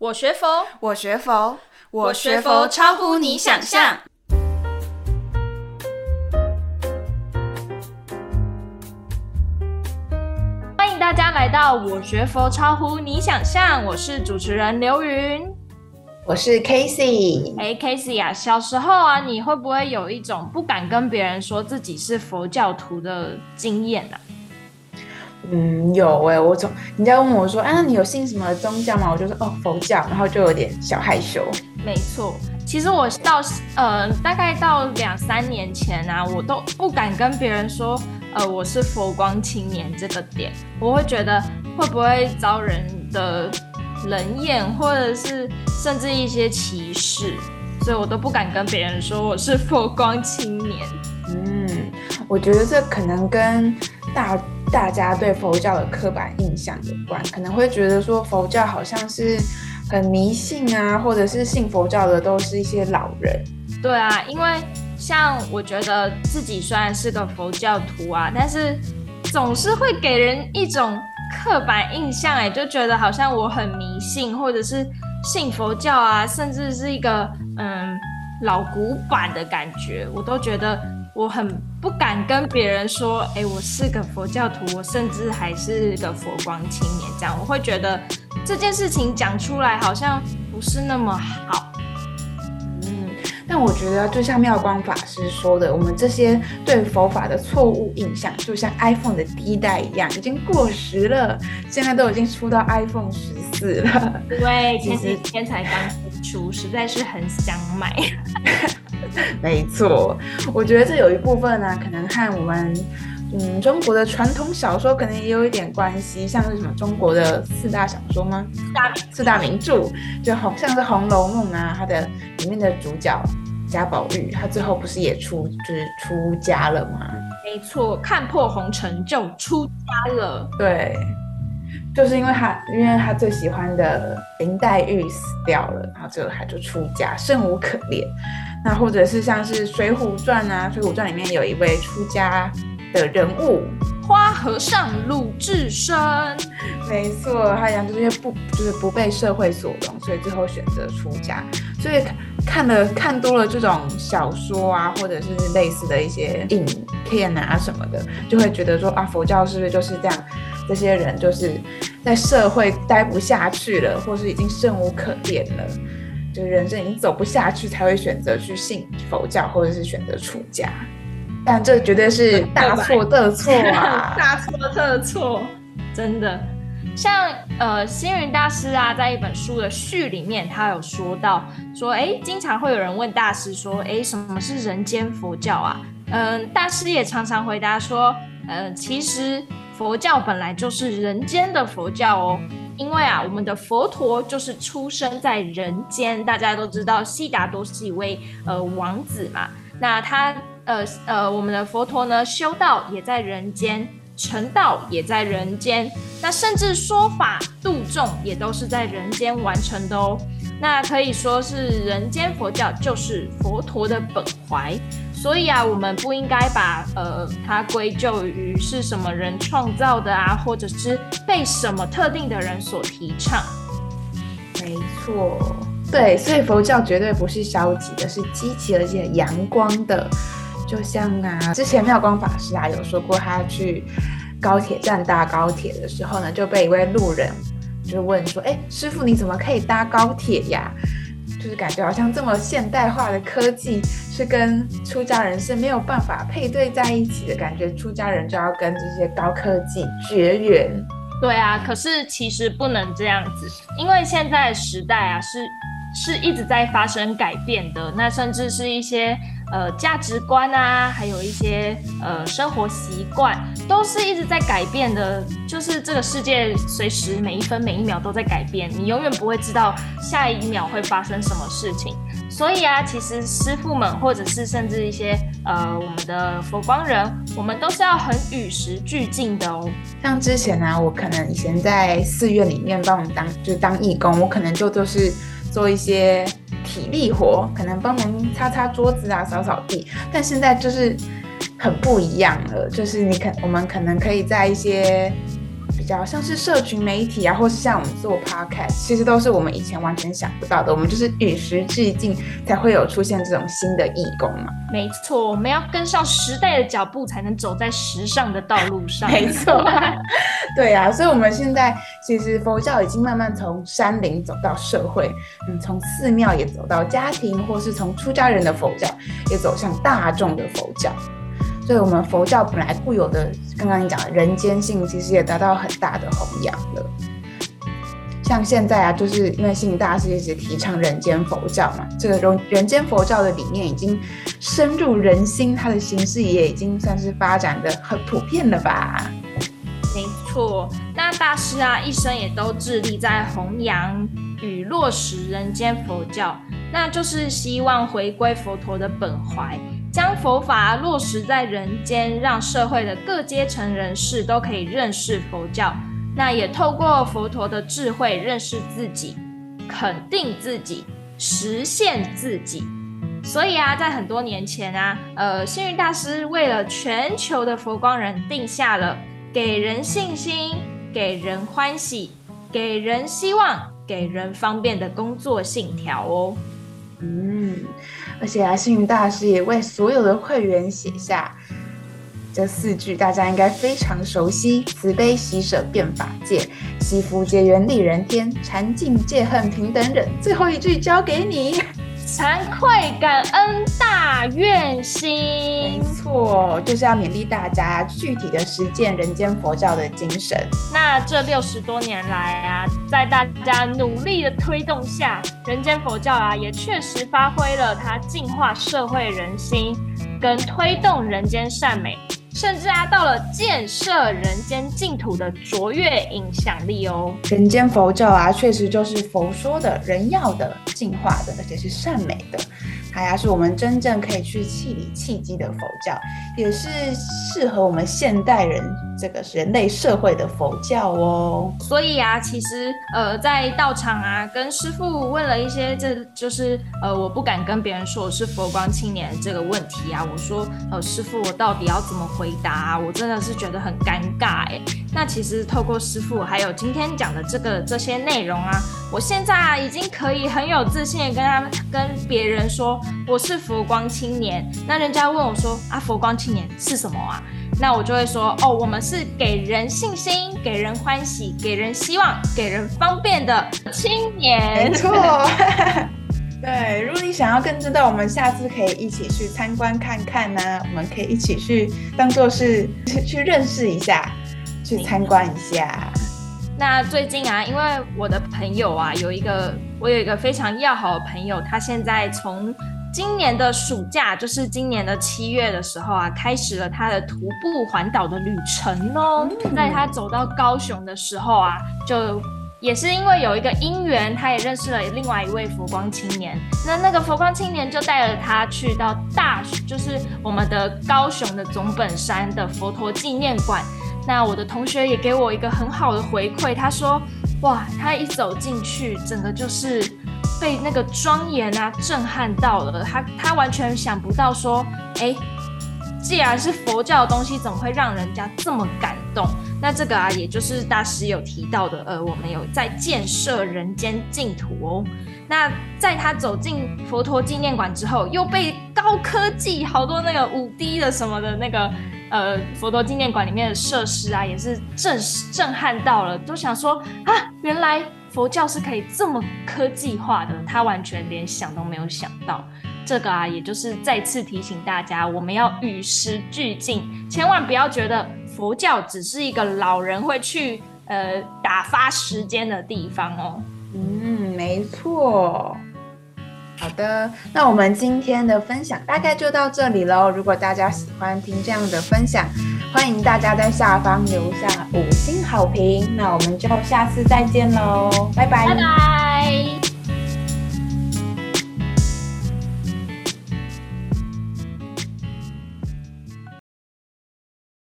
我学佛，我学佛，我学佛超乎你想象。欢迎大家来到我学佛超乎你想象，我是主持人刘云，我是 Casey。哎，Casey 啊，小时候啊，你会不会有一种不敢跟别人说自己是佛教徒的经验呢、啊？嗯，有哎、欸，我总人家问我说，啊，你有信什么宗教吗？我就说哦，佛教，然后就有点小害羞。没错，其实我到呃，大概到两三年前啊，我都不敢跟别人说，呃，我是佛光青年这个点，我会觉得会不会遭人的冷眼，或者是甚至一些歧视，所以我都不敢跟别人说我是佛光青年。嗯，我觉得这可能跟大。大家对佛教的刻板印象有关，可能会觉得说佛教好像是很迷信啊，或者是信佛教的都是一些老人。对啊，因为像我觉得自己虽然是个佛教徒啊，但是总是会给人一种刻板印象，哎，就觉得好像我很迷信，或者是信佛教啊，甚至是一个嗯老古板的感觉，我都觉得。我很不敢跟别人说，哎，我是个佛教徒，我甚至还是个佛光青年，这样我会觉得这件事情讲出来好像不是那么好。嗯，但我觉得就像妙光法师说的，我们这些对佛法的错误印象，就像 iPhone 的第一代一样，已经过时了。现在都已经出到 iPhone 十四了。对，前几天才刚出，实在是很想买。没错，我觉得这有一部分呢，可能和我们嗯中国的传统小说可能也有一点关系，像是什么中国的四大小说吗？四大四大名著，就好像是《红楼梦》啊，它的里面的主角贾宝玉，他最后不是也出就是出家了吗？没错，看破红尘就出家了。对，就是因为他因为他最喜欢的林黛玉死掉了，然后最后他就出家，生无可恋。那或者是像是《水浒传》啊，《水浒传》里面有一位出家的人物，花和尚鲁智深。没错，他讲就是因为不就是不被社会所容，所以最后选择出家。所以看了看多了这种小说啊，或者是类似的一些影片啊什么的，就会觉得说啊，佛教是不是就是这样？这些人就是在社会待不下去了，或是已经生无可恋了。就是人生已经走不下去，才会选择去信佛教，或者是选择出家，但这绝对是大错特错啊！大错特错，真的。像呃，星云大师啊，在一本书的序里面，他有说到说，哎，经常会有人问大师说，哎，什么是人间佛教啊？嗯、呃，大师也常常回答说，呃，其实佛教本来就是人间的佛教哦。因为啊，我们的佛陀就是出生在人间，大家都知道悉达多是一位呃王子嘛。那他呃呃，我们的佛陀呢，修道也在人间，成道也在人间，那甚至说法度众也都是在人间完成的哦。那可以说是人间佛教就是佛陀的本怀。所以啊，我们不应该把呃它归咎于是什么人创造的啊，或者是被什么特定的人所提倡。没错，对，所以佛教绝对不是消极的，是积极而且阳光的。就像啊，之前妙光法师啊有说过，他去高铁站搭高铁的时候呢，就被一位路人就问说：“哎，师傅你怎么可以搭高铁呀？”就是感觉好像这么现代化的科技是跟出家人是没有办法配对在一起的感觉，出家人就要跟这些高科技绝缘。对啊，可是其实不能这样子，因为现在的时代啊是是一直在发生改变的，那甚至是一些。呃，价值观啊，还有一些呃生活习惯，都是一直在改变的。就是这个世界随时每一分每一秒都在改变，你永远不会知道下一秒会发生什么事情。所以啊，其实师傅们或者是甚至一些呃我们的佛光人，我们都是要很与时俱进的哦。像之前呢、我可能以前在寺院里面帮我们当就是当义工，我可能就都是做一些。体力活可能帮忙擦擦桌子啊，扫扫地，但现在就是很不一样了。就是你可我们可能可以在一些较像是社群媒体啊，或是像我们做 podcast，其实都是我们以前完全想不到的。我们就是与时俱进，才会有出现这种新的义工嘛。没错，我们要跟上时代的脚步，才能走在时尚的道路上。没错，对啊，所以我们现在其实佛教已经慢慢从山林走到社会，嗯，从寺庙也走到家庭，或是从出家人的佛教也走向大众的佛教。所以，我们佛教本来固有的，刚刚你讲的人间性，其实也得到很大的弘扬了。像现在啊，就是因为信大师一直提倡人间佛教嘛，这个人人间佛教的理念已经深入人心，它的形式也已经算是发展的很普遍了吧？没错，那大师啊，一生也都致力在弘扬与落实人间佛教，那就是希望回归佛陀的本怀。将佛法落实在人间，让社会的各阶层人士都可以认识佛教。那也透过佛陀的智慧认识自己，肯定自己，实现自己。所以啊，在很多年前啊，呃，星云大师为了全球的佛光人，定下了给人信心、给人欢喜、给人希望、给人方便的工作信条哦。嗯。而且啊，星云大师也为所有的会员写下这四句，大家应该非常熟悉：慈悲喜舍变法界，惜福结缘利人天，禅净戒恨平等忍。最后一句交给你。惭愧感恩大愿心，没错，就是要勉励大家具体的实践人间佛教的精神。那这六十多年来啊，在大家努力的推动下，人间佛教啊，也确实发挥了它净化社会人心，跟推动人间善美。甚至啊，到了建设人间净土的卓越影响力哦。人间佛教啊，确实就是佛说的人要的、进化的，而且是善美的。它呀，是我们真正可以去气理气机的佛教，也是适合我们现代人这个人类社会的佛教哦。所以啊，其实呃，在道场啊，跟师父问了一些，这就是呃，我不敢跟别人说我是佛光青年这个问题啊。我说呃，师父，我到底要怎么回答？我真的是觉得很尴尬哎。那其实透过师父还有今天讲的这个这些内容啊，我现在啊已经可以很有自信的跟他们跟别人说。我是佛光青年，那人家问我说啊，佛光青年是什么啊？那我就会说哦，我们是给人信心、给人欢喜、给人希望、给人方便的青年。没错，对。如果你想要更知道，我们下次可以一起去参观看看呢、啊。我们可以一起去当做是去认识一下，去参观一下。那最近啊，因为我的朋友啊，有一个我有一个非常要好的朋友，他现在从今年的暑假，就是今年的七月的时候啊，开始了他的徒步环岛的旅程哦。在他走到高雄的时候啊，就也是因为有一个因缘，他也认识了另外一位佛光青年。那那个佛光青年就带了他去到大，就是我们的高雄的总本山的佛陀纪念馆。那我的同学也给我一个很好的回馈，他说：“哇，他一走进去，整个就是被那个庄严啊震撼到了。他他完全想不到说，哎，既然是佛教的东西，怎么会让人家这么感动？那这个啊，也就是大师有提到的，呃，我们有在建设人间净土哦。那在他走进佛陀纪念馆之后，又被高科技好多那个五 D 的什么的那个。”呃，佛陀纪念馆里面的设施啊，也是震震撼到了，都想说啊，原来佛教是可以这么科技化的，他完全连想都没有想到。这个啊，也就是再次提醒大家，我们要与时俱进，千万不要觉得佛教只是一个老人会去呃打发时间的地方哦。嗯，没错。好的，那我们今天的分享大概就到这里喽。如果大家喜欢听这样的分享，欢迎大家在下方留下五星好评。那我们就下次再见喽，拜拜。拜拜。